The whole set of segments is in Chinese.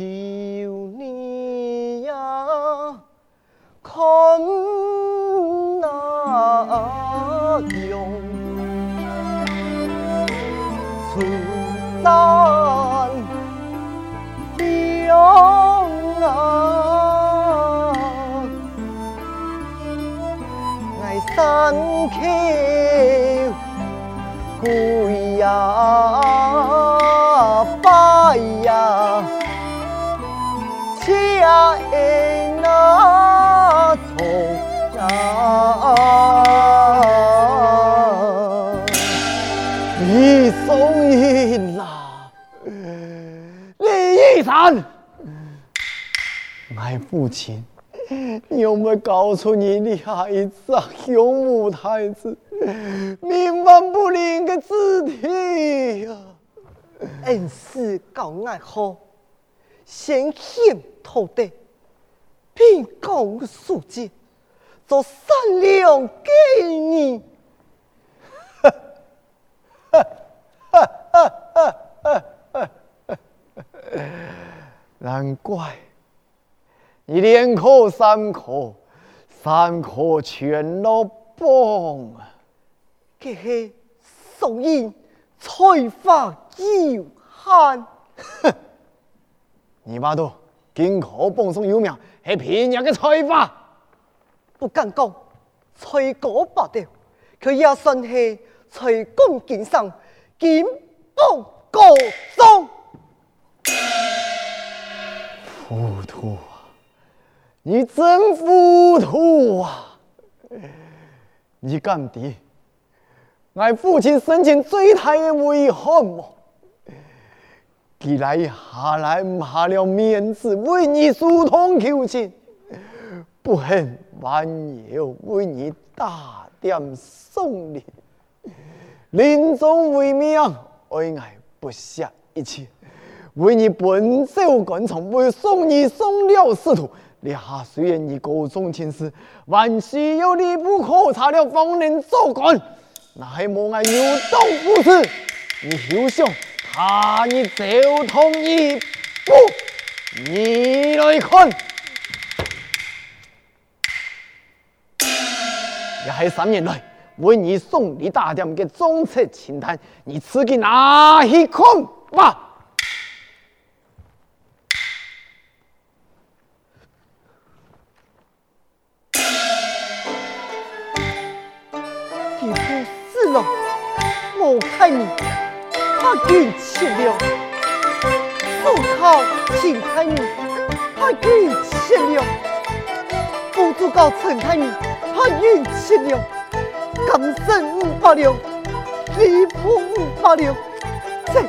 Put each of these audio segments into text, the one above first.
He 父亲，你有没有告诉你的孩子啊，有母太子，冥顽不灵的字体呀、恩师告爱好，先献土地，并告素净。做善良给你，难怪。你连考三科，三科全落崩啊！这是属于才发有限。哼，你妈都金科榜上有名，是骗人的才华。不敢讲，才高八掉，可也算是才干经上金榜高中。糊涂。你真糊涂啊！你敢的？我父亲生前最大的遗憾么？既然下来唔下了面子，为你疏通求情，不恨万有为你打点送礼，临终为命，为爱不惜一切，为你奔走关场，为送你送了仕途。你哈虽然已高中前世，还是有你不可差了方能做官，那还莫爱有道不辞。你休想他你走同一步，你来看，也还三年来为你送你大点的重责轻担，你自己拿去看吧。六甘正五八六吉普五八六这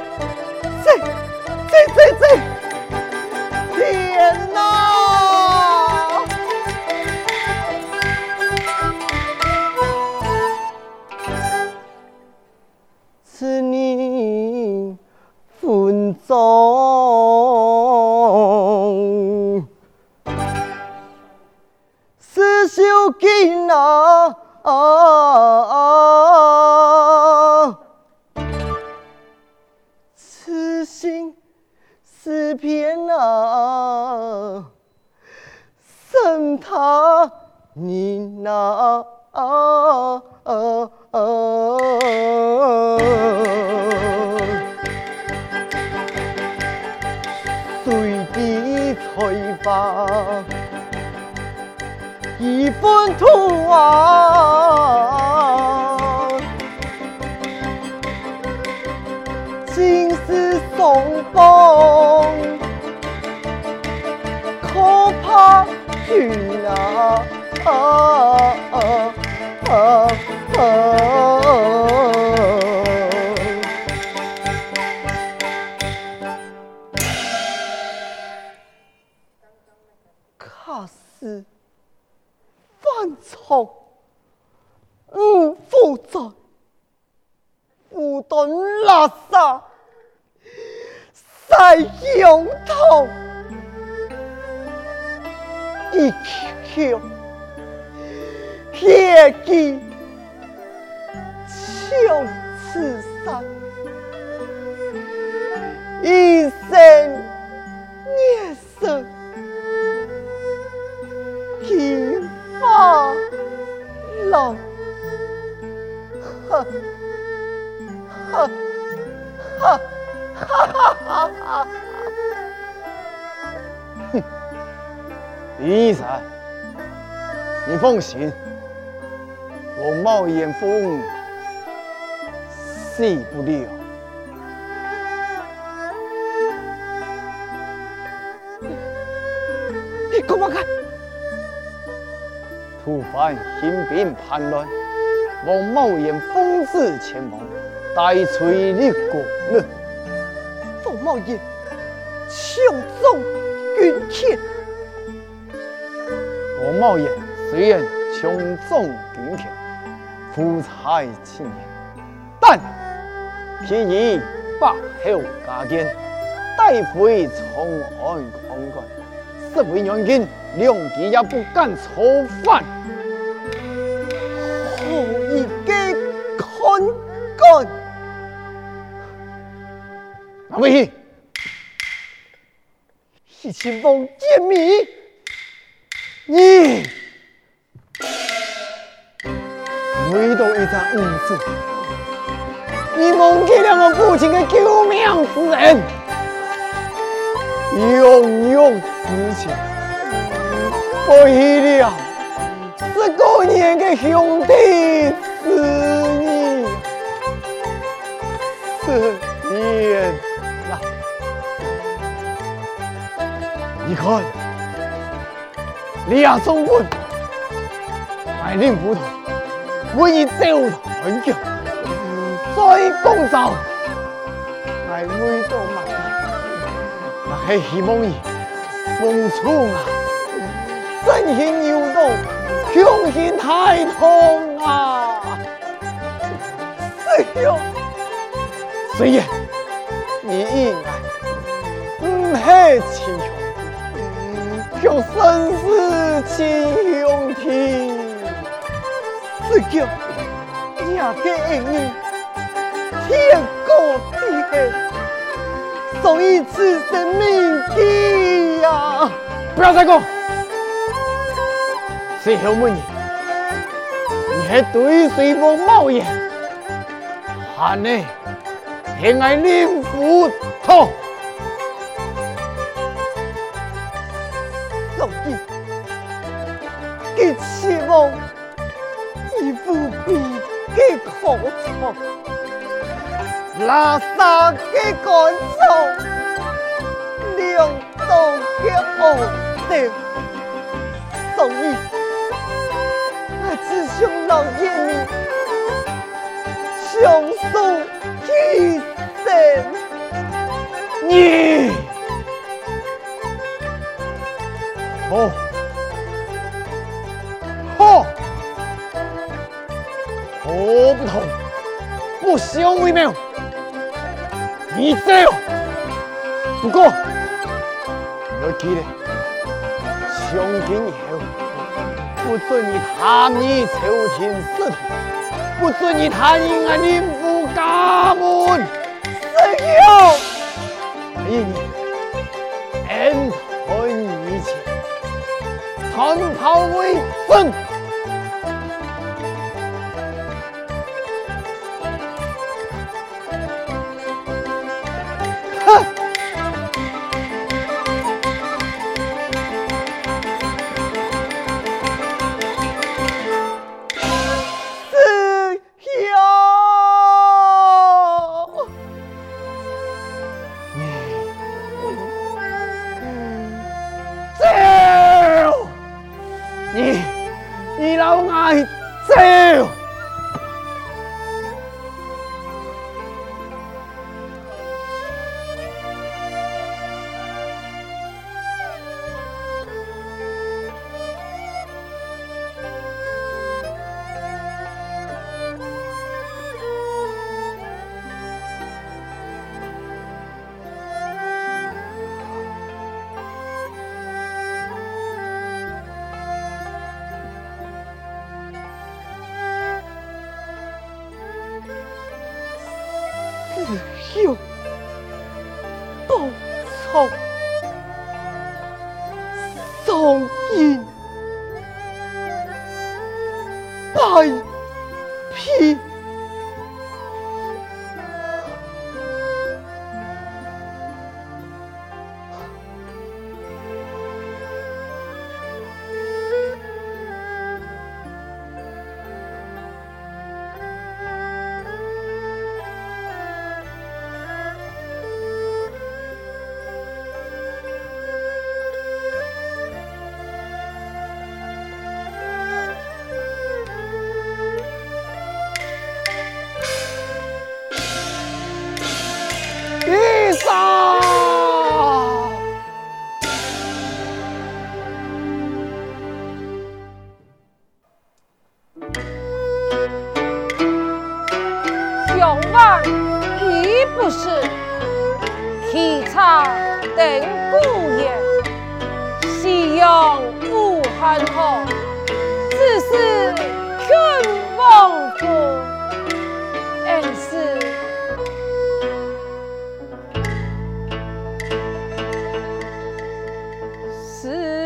挥吧一份痛啊倾丝诉衷可怕的是啊啊啊。胸膛，一口口，血迹，从此生，一生孽生，天发老，呵。哈，哈，哈哈哈哈！哼，李医生，你放心，我冒炎风死不了。你给我看？突犯兴兵叛乱，王茂炎奉旨前往。大隋立国呢？王茂炎强纵军权。王茂炎虽然穷纵顶天，富才青年，但偏以白后加肩，带回长安看管，实为元军两骑也不敢操犯。何以给看管？阿威，是秦王见米，你。唯独一张五字，你忘记了我父亲的救命之恩，永永之情，不依了十多年的兄弟思念，思念。你看，李亚松军带领部队为你走很久，再攻走，来回到马来，那是希望你奉出啊，身形有动，雄心太痛啊！师兄，虽然你应该不黑亲兄。叫生死亲兄弟，只叫两个儿女天高地厚，所以此生铭记呀！不要再讲，谁后问你？你还对随风冒烟，喊你偏爱令夫痛。拉萨给干燥，两刀给熬的，所以我只想老爷你长寿一生，你哦。我不同，不相为谋。你走，不过要记得，从今以后不准你探你朝廷仕途，不准你探你俺林府家门。师兄，因你恩断义切，传袍为尊。す。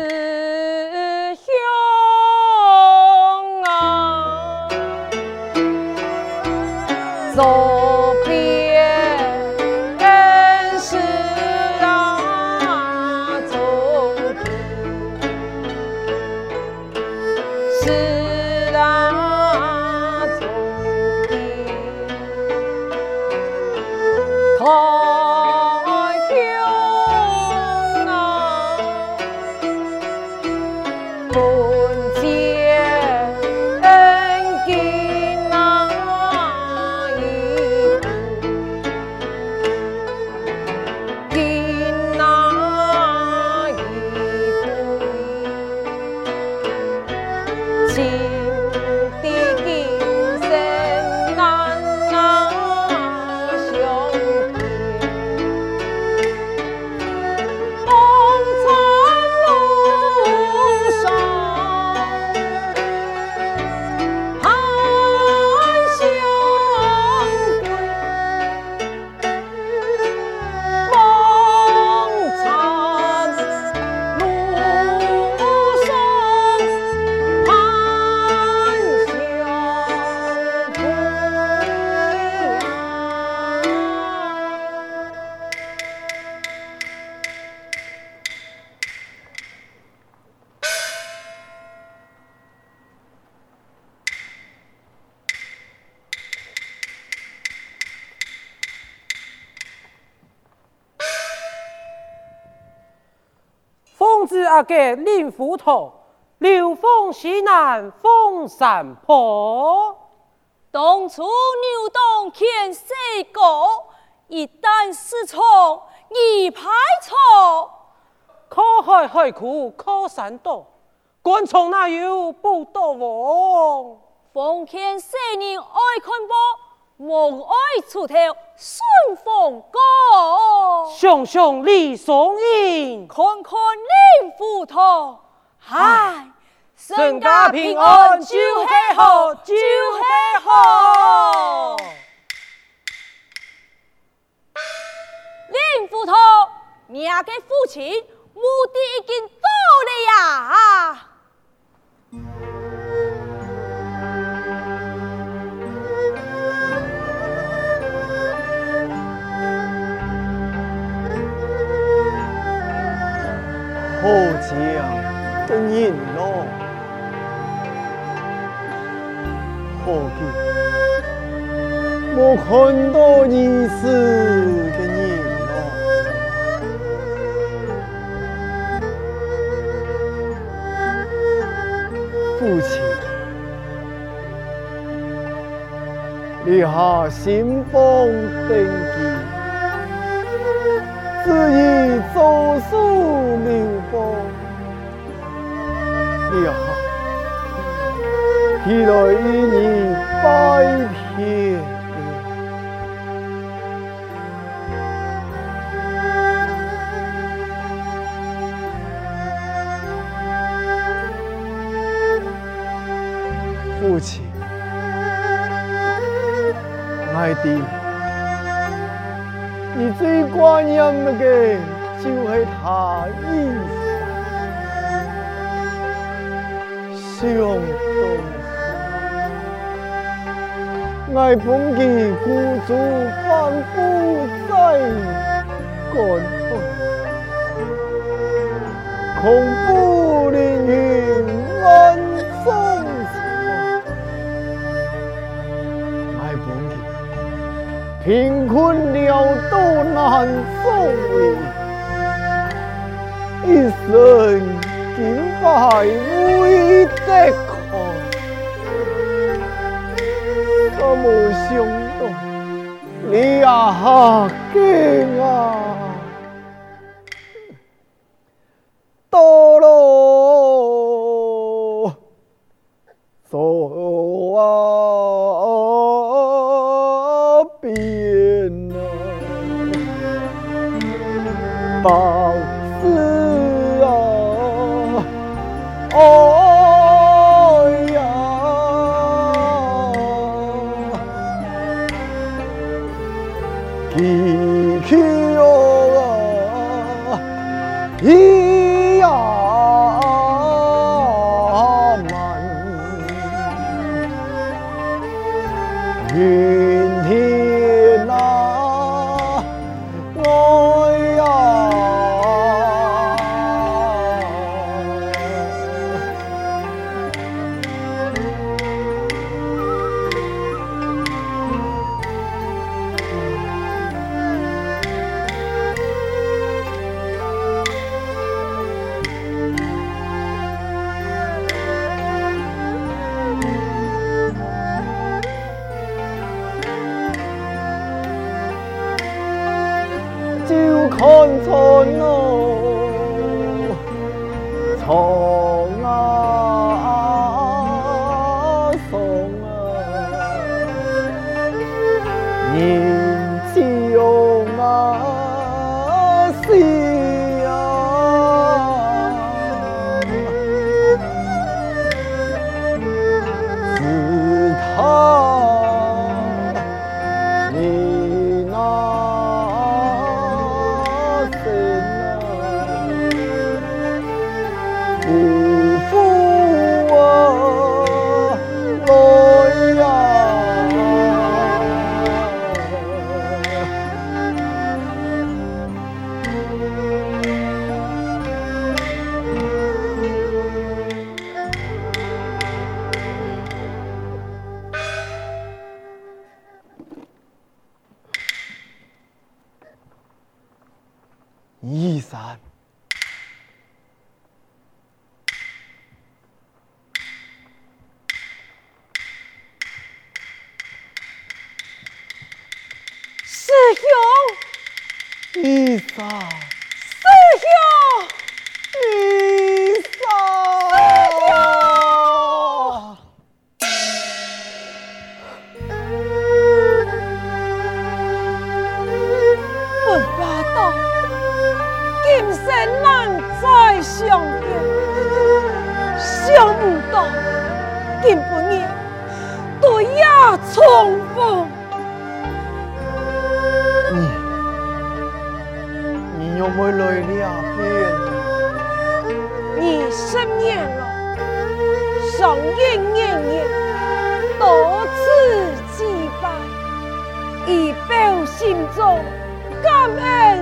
心。子阿哥令斧头，流风西南风山坡。当初牛东牵西高，一旦失宠一排错。靠海海苦靠山多，官从哪有不多王？奉劝世人爱看报，莫爱出头顺风歌。熊熊李松英，看看令斧头，嗨，身家平安就是好，就是好。令斧头，你的父亲目的已经到了呀。见莫看到你是个人咯，父亲，你下新丰登基，旨意奏疏明。呀，替来与你拜别。爱弟，你最挂念的，就是他一生想到爱捧起孤注反复在关头，恐怖的贫困潦倒难作为，一生金牌为得看。我没想到，你啊，竟啊，一曲悠扬一看穿哦，错。想不到，今不日都也重逢。你，你有没来了天？你失眠了，上念念念，多次祭拜，以表心中感恩。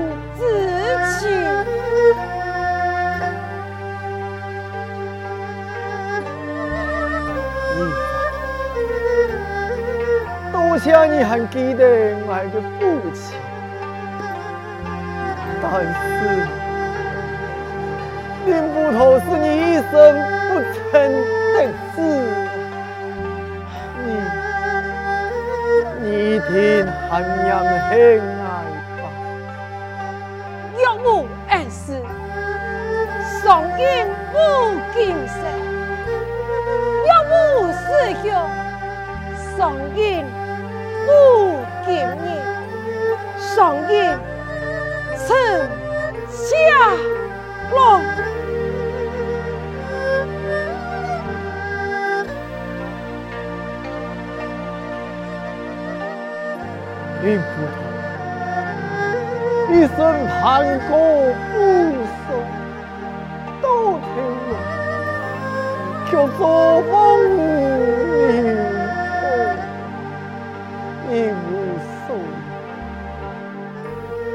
还记得我的父亲，但是令狐头是你一生不曾的事，你你一定很让人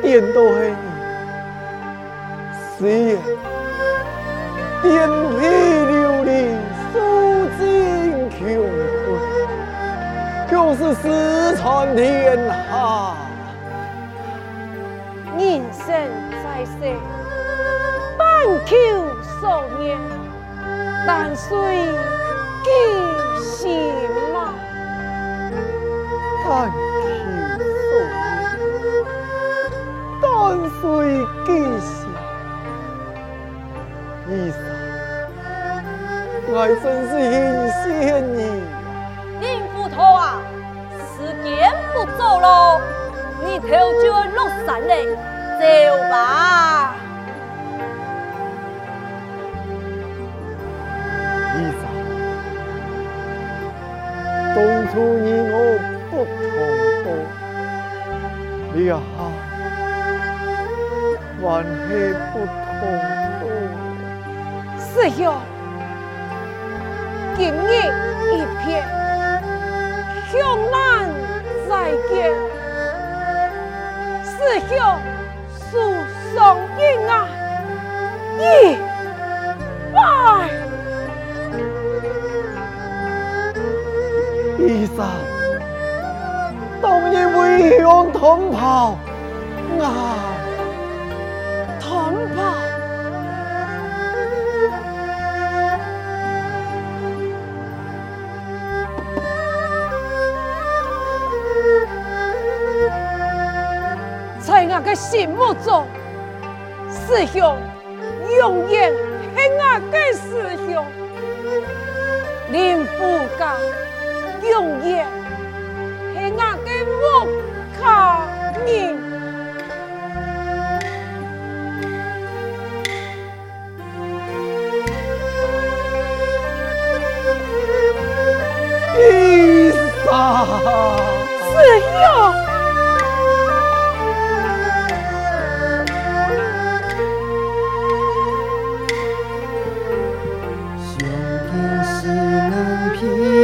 有，点都是你，虽然颠沛流离，数尽穷困，就是失传天下。人生在世，但求少年，但随己心但随己心。医生，我真是很谢谢你。令狐头啊，时间不早了，你头就要落山嘞。走吧，医生。当初你我不同步，你啊，还是不同步。师兄，今日一别，向南再见，师兄。书上应啊，一拜。医生，当年为兄同袍，啊，在我的心目中，师兄永远是我的师兄，令狐家永远是我的木天是蓝，平。